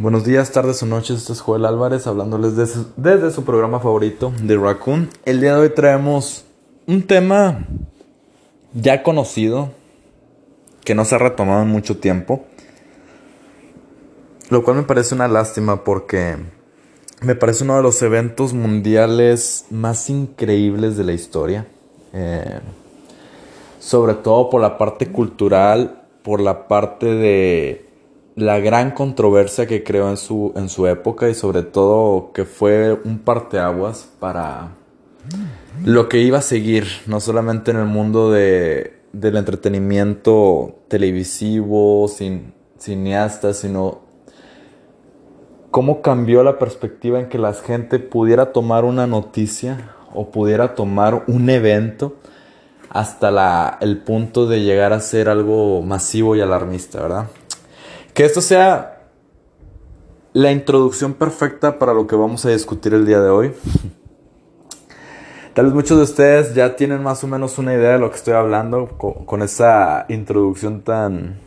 Buenos días, tardes o noches, este es Joel Álvarez hablándoles desde, su programa favorito de Raccoon. El día de hoy traemos un tema ya conocido, que no se ha retomado en mucho tiempo, lo cual me parece una lástima porque me parece uno de los eventos mundiales más increíbles de la historia. Eh, sobre todo por la parte cultural, por la parte de la gran controversia que creó en su, en su época y sobre todo que fue un parteaguas para lo que iba a seguir, no solamente en el mundo de, del entretenimiento televisivo, cineasta, sino cómo cambió la perspectiva en que la gente pudiera tomar una noticia o pudiera tomar un evento hasta la, el punto de llegar a ser algo masivo y alarmista, ¿verdad? Que esto sea la introducción perfecta para lo que vamos a discutir el día de hoy. Tal vez muchos de ustedes ya tienen más o menos una idea de lo que estoy hablando con, esa introducción tan,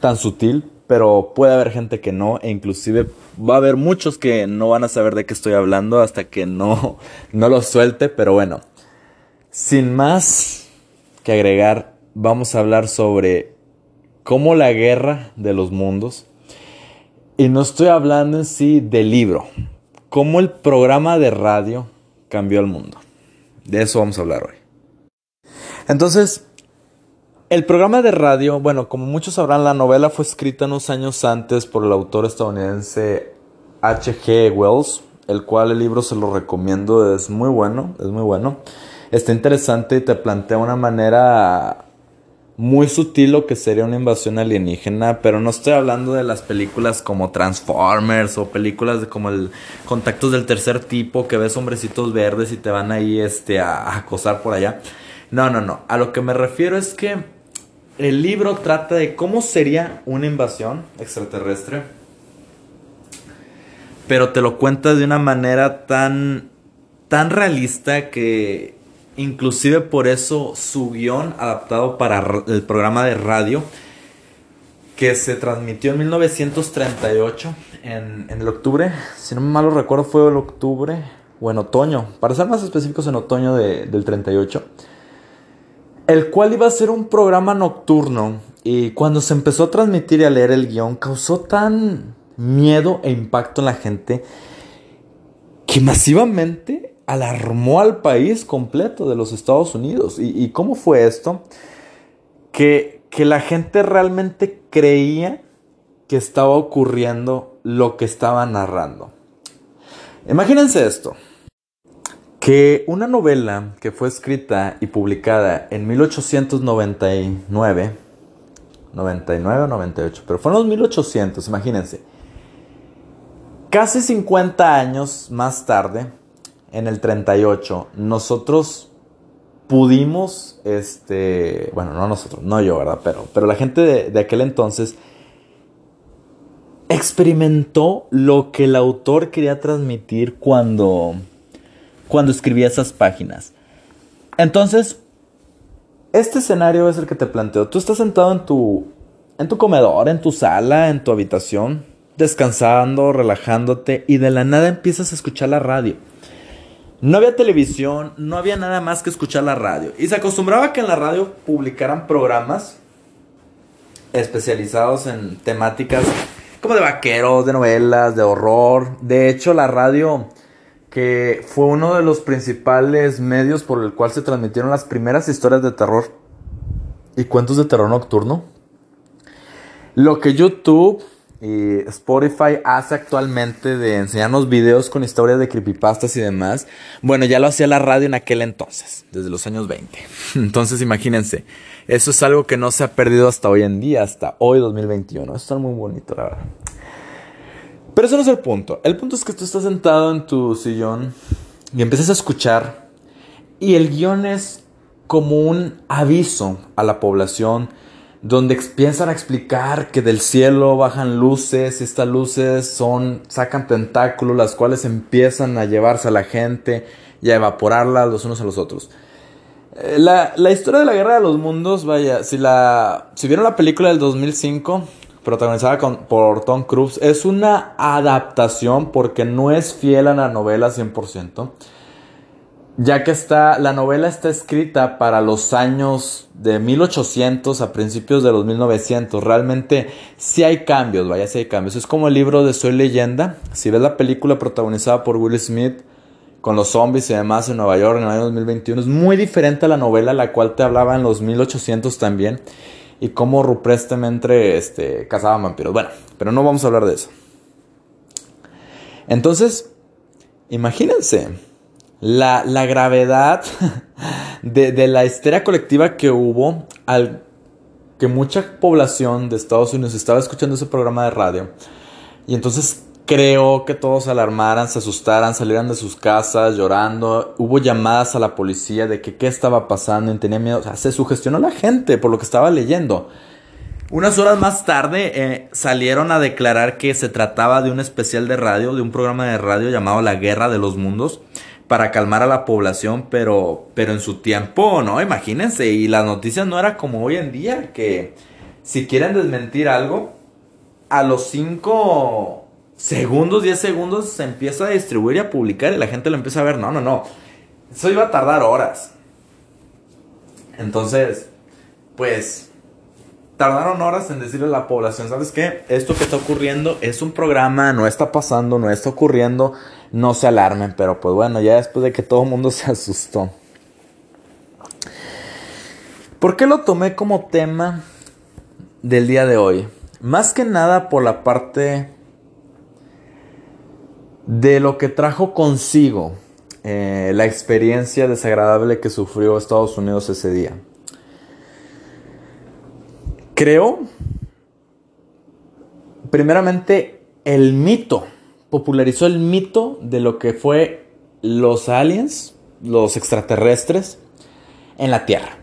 tan sutil, pero puede haber gente que no, e inclusive va a haber muchos que no van a saber de qué estoy hablando hasta que no, no lo suelte, pero bueno, sin más que agregar, vamos a hablar sobre como la guerra de los mundos. Y no estoy hablando en sí del libro, cómo el programa de radio cambió el mundo. De eso vamos a hablar hoy. Entonces, el programa de radio, bueno, como muchos sabrán, la novela fue escrita unos años antes por el autor estadounidense H.G. Wells, el cual el libro se lo recomiendo, es muy bueno, es muy bueno. Está interesante y te plantea una manera muy sutil lo que sería una invasión alienígena, pero no estoy hablando de las películas como Transformers o películas de como el Contactos del tercer tipo que ves hombrecitos verdes y te van ahí este a, acosar por allá. No, no, no. A lo que me refiero es que el libro trata de cómo sería una invasión extraterrestre, pero te lo cuenta de una manera tan tan realista que Inclusive por eso su guion adaptado para el programa de radio que se transmitió en 1938, en, en el octubre, si no me malo recuerdo fue el octubre o en otoño, para ser más específicos en otoño del 38, el cual iba a ser un programa nocturno y cuando se empezó a transmitir y a leer el guion causó tan miedo e impacto en la gente que masivamente alarmó al país completo de los Estados Unidos. ¿Y, cómo fue esto? Que, que la gente realmente creía que estaba ocurriendo lo que estaba narrando. Imagínense esto. Que una novela que fue escrita y publicada en 1899, 99 o 98, pero fueron los 1800, imagínense. Casi 50 años más tarde, en el 38, nosotros pudimos, este, bueno, no nosotros, no yo, ¿verdad? Pero, pero la gente de, aquel entonces experimentó lo que el autor quería transmitir cuando, cuando escribía esas páginas. Entonces, este escenario es el que te planteo. Tú estás sentado en tu, en tu comedor, en tu sala, en tu habitación, descansando, relajándote, y de la nada empiezas a escuchar la radio. No había televisión, no había nada más que escuchar la radio. Y se acostumbraba que en la radio publicaran programas especializados en temáticas como de vaqueros, de novelas, de horror. De hecho, la radio, que fue uno de los principales medios por el cual se transmitieron las primeras historias de terror y cuentos de terror nocturno. Lo que YouTube y Spotify hace actualmente de enseñarnos videos con historias de creepypastas y demás, bueno, ya lo hacía la radio en aquel entonces, desde los años 20. Entonces, imagínense, eso es algo que no se ha perdido hasta hoy en día, hasta hoy 2021. Eso está muy bonito, la verdad. Pero eso no es el punto. El punto es que tú estás sentado en tu sillón y empiezas a escuchar y el guion es como un aviso a la población donde empiezan a explicar que del cielo bajan luces y estas luces son sacan tentáculos las cuales empiezan a llevarse a la gente y a evaporarla los unos a los otros. Eh, la, historia de la guerra de los mundos, vaya, si la si vieron la película del 2005, protagonizada por Tom Cruise. Es una adaptación porque no es fiel a la novela 100%. Ya que está, la novela está escrita para los años de 1800 a principios de los 1900. Realmente sí hay cambios, vaya, sí hay cambios. Es como el libro de Soy leyenda. Si ves la película protagonizada por Will Smith con los zombies y demás en Nueva York en el año 2021, es muy diferente a la novela la cual te hablaba en los 1800 también. Y cómo ruprestemente este, cazaban vampiros. Bueno, pero no vamos a hablar de eso. Entonces, imagínense la, gravedad de, la histeria colectiva que hubo al que mucha población de Estados Unidos estaba escuchando ese programa de radio. Y entonces creo que todos se alarmaran, se asustaran, salieran de sus casas llorando. Hubo llamadas a la policía de que qué estaba pasando y tenía miedo. O sea, se sugestionó la gente por lo que estaba leyendo. Unas horas más tarde eh, salieron a declarar que se trataba de un especial de radio, de un programa de radio llamado La Guerra de los Mundos para calmar a la población, pero, pero en su tiempo, ¿no? Imagínense, y las noticias no era como hoy en día, que si quieren desmentir algo, a los 5 segundos, 10 segundos se empieza a distribuir y a publicar y la gente lo empieza a ver, no, no, no, eso iba a tardar horas. Entonces, pues, tardaron horas en decirle a la población, ¿sabes qué? Esto que está ocurriendo es un programa, no está pasando, no está ocurriendo no se alarmen, pero pues bueno, ya después de que todo el mundo se asustó. ¿Por qué lo tomé como tema del día de hoy? Más que nada por la parte de lo que trajo consigo eh, la experiencia desagradable que sufrió Estados Unidos ese día. Creo, primeramente, el mito popularizó el mito de lo que fue los aliens, los extraterrestres, en la Tierra.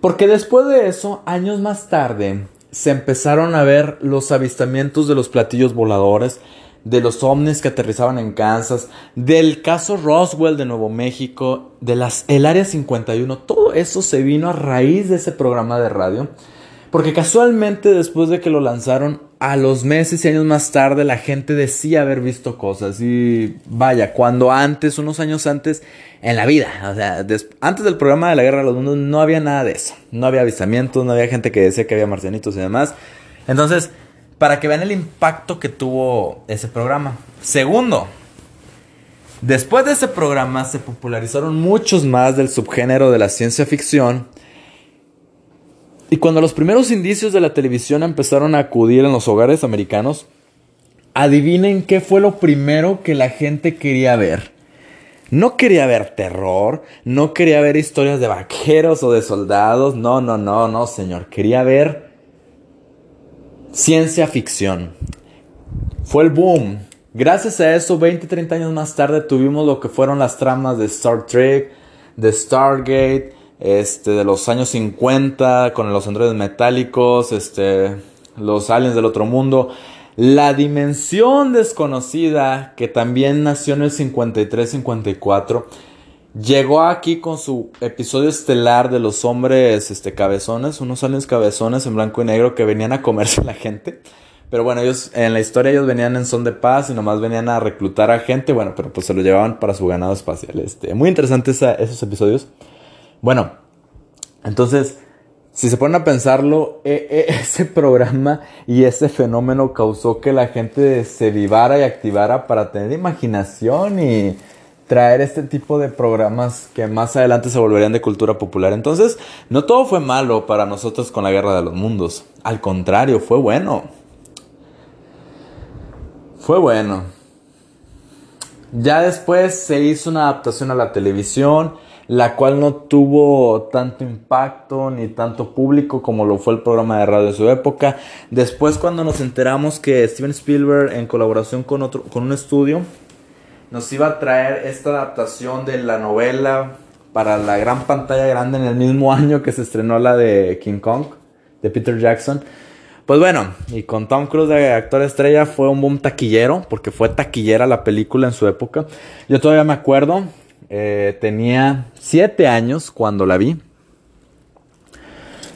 Porque después de eso, años más tarde, se empezaron a ver los avistamientos de los platillos voladores, de los ovnis que aterrizaban en Kansas, del caso Roswell de Nuevo México, de las el Área 51, todo eso se vino a raíz de ese programa de radio porque casualmente después de que lo lanzaron, a los meses y años más tarde la gente decía haber visto cosas. Y vaya, cuando antes, unos años antes, en la vida, o sea, antes del programa de la Guerra de los Mundos no había nada de eso. No había avistamientos, no había gente que decía que había marcianitos y demás. Entonces, para que vean el impacto que tuvo ese programa. Segundo, después de ese programa se popularizaron muchos más del subgénero de la ciencia ficción y cuando los primeros indicios de la televisión empezaron a acudir en los hogares americanos, adivinen qué fue lo primero que la gente quería ver. No quería ver terror, no quería ver historias de vaqueros o de soldados, no, no, no, no, señor, quería ver ciencia ficción. Fue el boom. Gracias a eso, 20, 30 años más tarde tuvimos lo que fueron las tramas de Star Trek, de Stargate, este, de los años 50 con los androides metálicos, este, los aliens del otro mundo. La dimensión desconocida, que también nació en el 53-54, llegó aquí con su episodio estelar de los hombres este, cabezones, unos aliens cabezones en blanco y negro que venían a comerse a la gente. Pero bueno, ellos en la historia ellos venían en son de paz y nomás venían a reclutar a gente, bueno, pero pues se lo llevaban para su ganado espacial. Este, muy interesantes esos episodios. Bueno, entonces, si se ponen a pensarlo, e, e, ese programa y ese fenómeno causó que la gente se vivara y activara para tener imaginación y traer este tipo de programas que más adelante se volverían de cultura popular. Entonces, no todo fue malo para nosotros con la Guerra de los Mundos. Al contrario, fue bueno. Fue bueno. Ya después se hizo una adaptación a la televisión la cual no tuvo tanto impacto ni tanto público como lo fue el programa de radio de su época. Después cuando nos enteramos que Steven Spielberg en colaboración con otro con un estudio nos iba a traer esta adaptación de la novela para la gran pantalla grande en el mismo año que se estrenó la de King Kong de Peter Jackson. Pues bueno, y con Tom Cruise de actor estrella fue un boom taquillero, porque fue taquillera la película en su época. Yo todavía me acuerdo, eh, tenía siete años cuando la vi.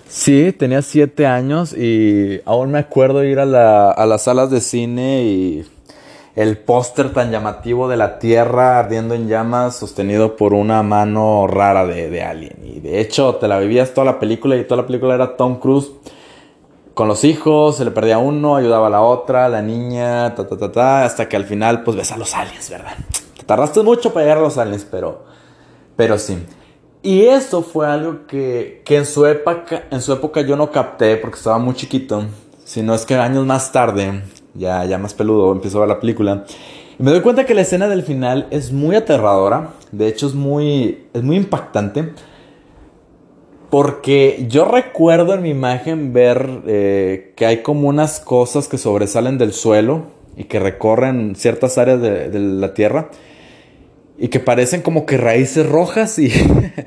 Sí, tenía siete años y aún me acuerdo ir a, la, a las salas de cine y el póster tan llamativo de la Tierra ardiendo en llamas sostenido por una mano rara de, de alguien. Y de hecho te la vivías toda la película y toda la película era Tom Cruise con los hijos, se le perdía uno, ayudaba a la otra, la niña, ta, ta, ta, ta, hasta que al final pues ves a los aliens, ¿verdad? Te tardaste mucho para llegar a los aliens, pero, pero sí. Y eso fue algo que, que en, su época, en su época yo no capté porque estaba muy chiquito, sino es que años más tarde, ya, ya más peludo, empiezo a ver la película. Y me doy cuenta que la escena del final es muy aterradora, de hecho es muy, es muy impactante porque yo recuerdo en mi imagen ver eh, que hay como unas cosas que sobresalen del suelo y que recorren ciertas áreas de, la tierra y que parecen como que raíces rojas y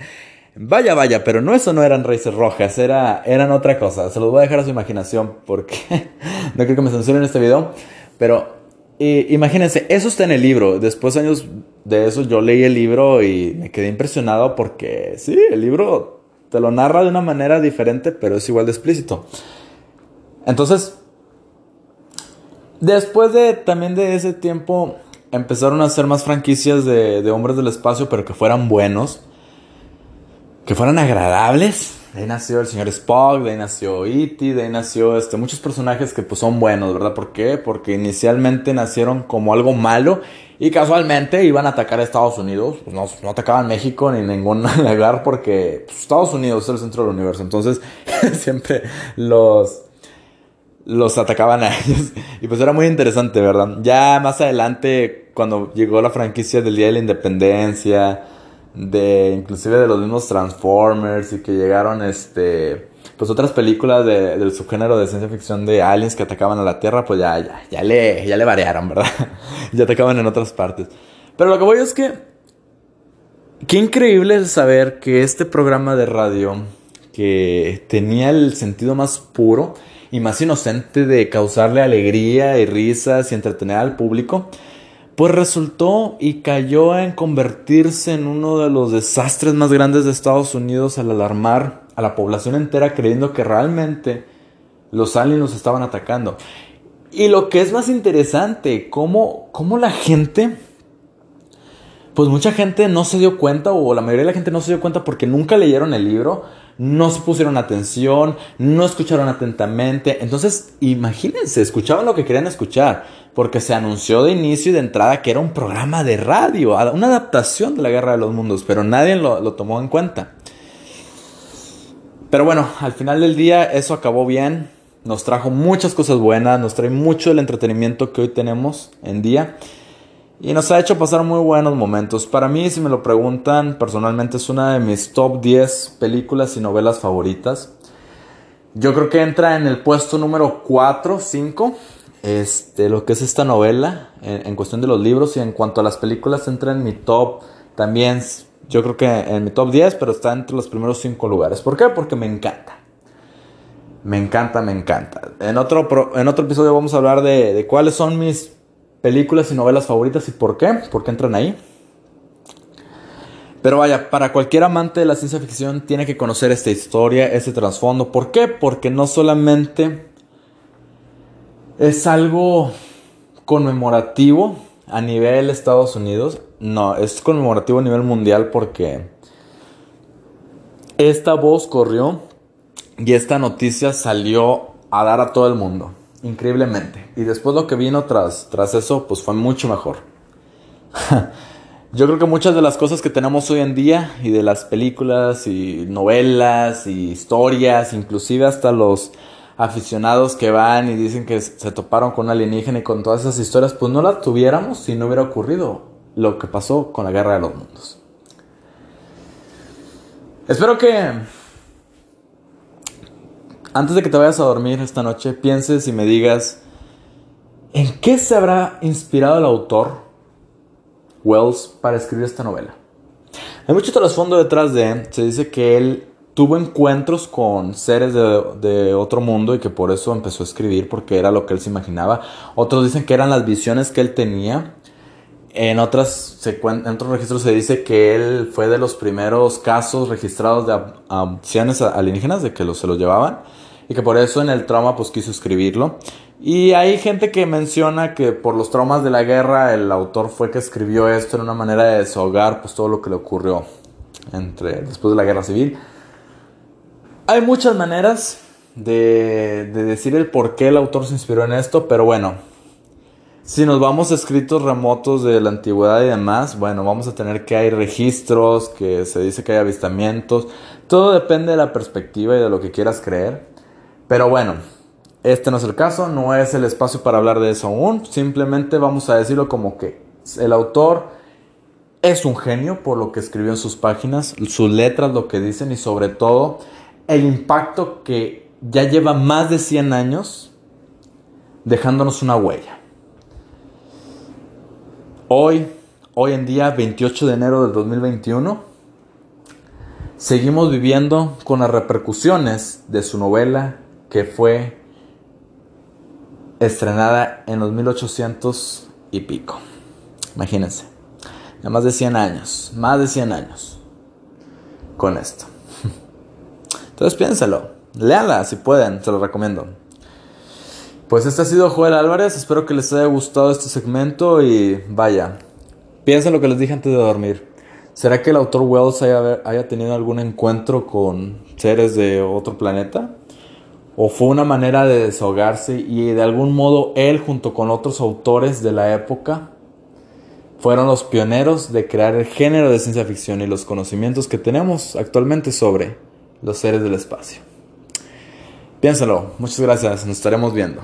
vaya, vaya, pero no eso no eran raíces rojas, era, eran otra cosa. Se los voy a dejar a su imaginación porque no creo que me censuren este video, pero imagínense, eso está en el libro. Después de años de eso yo leí el libro y me quedé impresionado porque sí, el libro te lo narra de una manera diferente, pero es igual de explícito. Entonces, después de también de ese tiempo, empezaron a hacer más franquicias de, de hombres del espacio, pero que fueran buenos, que fueran agradables. De ahí nació el señor Spock, de ahí nació E.T., de ahí nació este, muchos personajes que pues son buenos, ¿verdad? ¿Por qué? Porque inicialmente nacieron como algo malo y casualmente iban a atacar a Estados Unidos. Pues no, no atacaban México ni ningún lugar porque pues, Estados Unidos es el centro del universo. Entonces siempre los, los atacaban a ellos. Y pues era muy interesante, ¿verdad? Ya más adelante, cuando llegó la franquicia del Día de la Independencia, de inclusive de los mismos Transformers y que llegaron este pues otras películas de, del subgénero de ciencia ficción de aliens que atacaban a la Tierra, pues ya, ya, ya le, ya le variaron, ¿verdad? ya atacaban en otras partes. Pero lo que voy es que, qué increíble es saber que este programa de radio, que tenía el sentido más puro y más inocente de causarle alegría y risas y entretener al público, pues resultó y cayó en convertirse en uno de los desastres más grandes de Estados Unidos al alarmar a la población entera creyendo que realmente los aliens los estaban atacando. Y lo que es más interesante, cómo, cómo la gente, pues mucha gente no se dio cuenta, o la mayoría de la gente no se dio cuenta porque nunca leyeron el libro, no se pusieron atención, no escucharon atentamente. Entonces, imagínense, escuchaban lo que querían escuchar, porque se anunció de inicio y de entrada que era un programa de radio, una adaptación de la Guerra de los Mundos, pero nadie lo, lo tomó en cuenta. Pero bueno, al final del día eso acabó bien. Nos trajo muchas cosas buenas, nos trae mucho el entretenimiento que hoy tenemos en día. Y nos ha hecho pasar muy buenos momentos. Para mí, si me lo preguntan, personalmente es una de mis top 10 películas y novelas favoritas. Yo creo que entra en el puesto número 4, 5. Este, lo que es esta novela en, cuestión de los libros y en cuanto a las películas entra en mi top también yo creo que en mi top 10, pero está entre los primeros 5 lugares. ¿Por qué? Porque me encanta. Me encanta, me encanta. En otro, en otro episodio vamos a hablar de cuáles son mis películas y novelas favoritas y por qué, por entran ahí. Pero vaya, para cualquier amante de la ciencia ficción tiene que conocer esta historia, este trasfondo. ¿Por qué? Porque no solamente es algo conmemorativo a nivel Estados Unidos, no, es conmemorativo a nivel mundial porque esta voz corrió y esta noticia salió a dar a todo el mundo, increíblemente. Y después lo que vino tras, tras eso, pues fue mucho mejor. Yo creo que muchas de las cosas que tenemos hoy en día, y de las películas, y novelas, y historias, inclusive hasta los aficionados que van y dicen que se toparon con un alienígena y con todas esas historias, pues no las tuviéramos si no hubiera ocurrido lo que pasó con la guerra de los mundos. Espero que antes de que te vayas a dormir esta noche pienses y me digas en qué se habrá inspirado el autor Wells para escribir esta novela. Hay mucho trasfondo detrás de, se dice que él tuvo encuentros con seres de, otro mundo y que por eso empezó a escribir porque era lo que él se imaginaba. Otros dicen que eran las visiones que él tenía En, otros registros se dice que él fue de los primeros casos registrados de abducciones alienígenas, de que se los llevaban, y que por eso en el trauma pues quiso escribirlo. Y hay gente que menciona que por los traumas de la guerra el autor fue que escribió esto en una manera de desahogar pues todo lo que le ocurrió entre, después de la guerra civil. Hay muchas maneras de, de decir el por qué el autor se inspiró en esto, pero bueno, si nos vamos a escritos remotos de la antigüedad y demás, bueno, vamos a tener que hay registros, que se dice que hay avistamientos, todo depende de la perspectiva y de lo que quieras creer. Pero bueno, este no es el caso, no es el espacio para hablar de eso aún. Simplemente vamos a decirlo como que el autor es un genio por lo que escribió en sus páginas, sus letras, lo que dicen y sobre todo el impacto que ya lleva más de 100 años dejándonos una huella. Hoy, hoy en día, 28 de enero del 2021, seguimos viviendo con las repercusiones de su novela que fue estrenada en los 1800 y pico. Imagínense, ya más de 100 años, más de 100 años con esto. Entonces piénselo, léala si pueden, se lo recomiendo. Pues este ha sido Joel Álvarez, espero que les haya gustado este segmento y vaya, piensen lo que les dije antes de dormir. ¿Será que el autor Wells haya, haya tenido algún encuentro con seres de otro planeta? O fue una manera de desahogarse y de algún modo él junto con otros autores de la época fueron los pioneros de crear el género de ciencia ficción y los conocimientos que tenemos actualmente sobre los seres del espacio. Piénsalo, muchas gracias, nos estaremos viendo.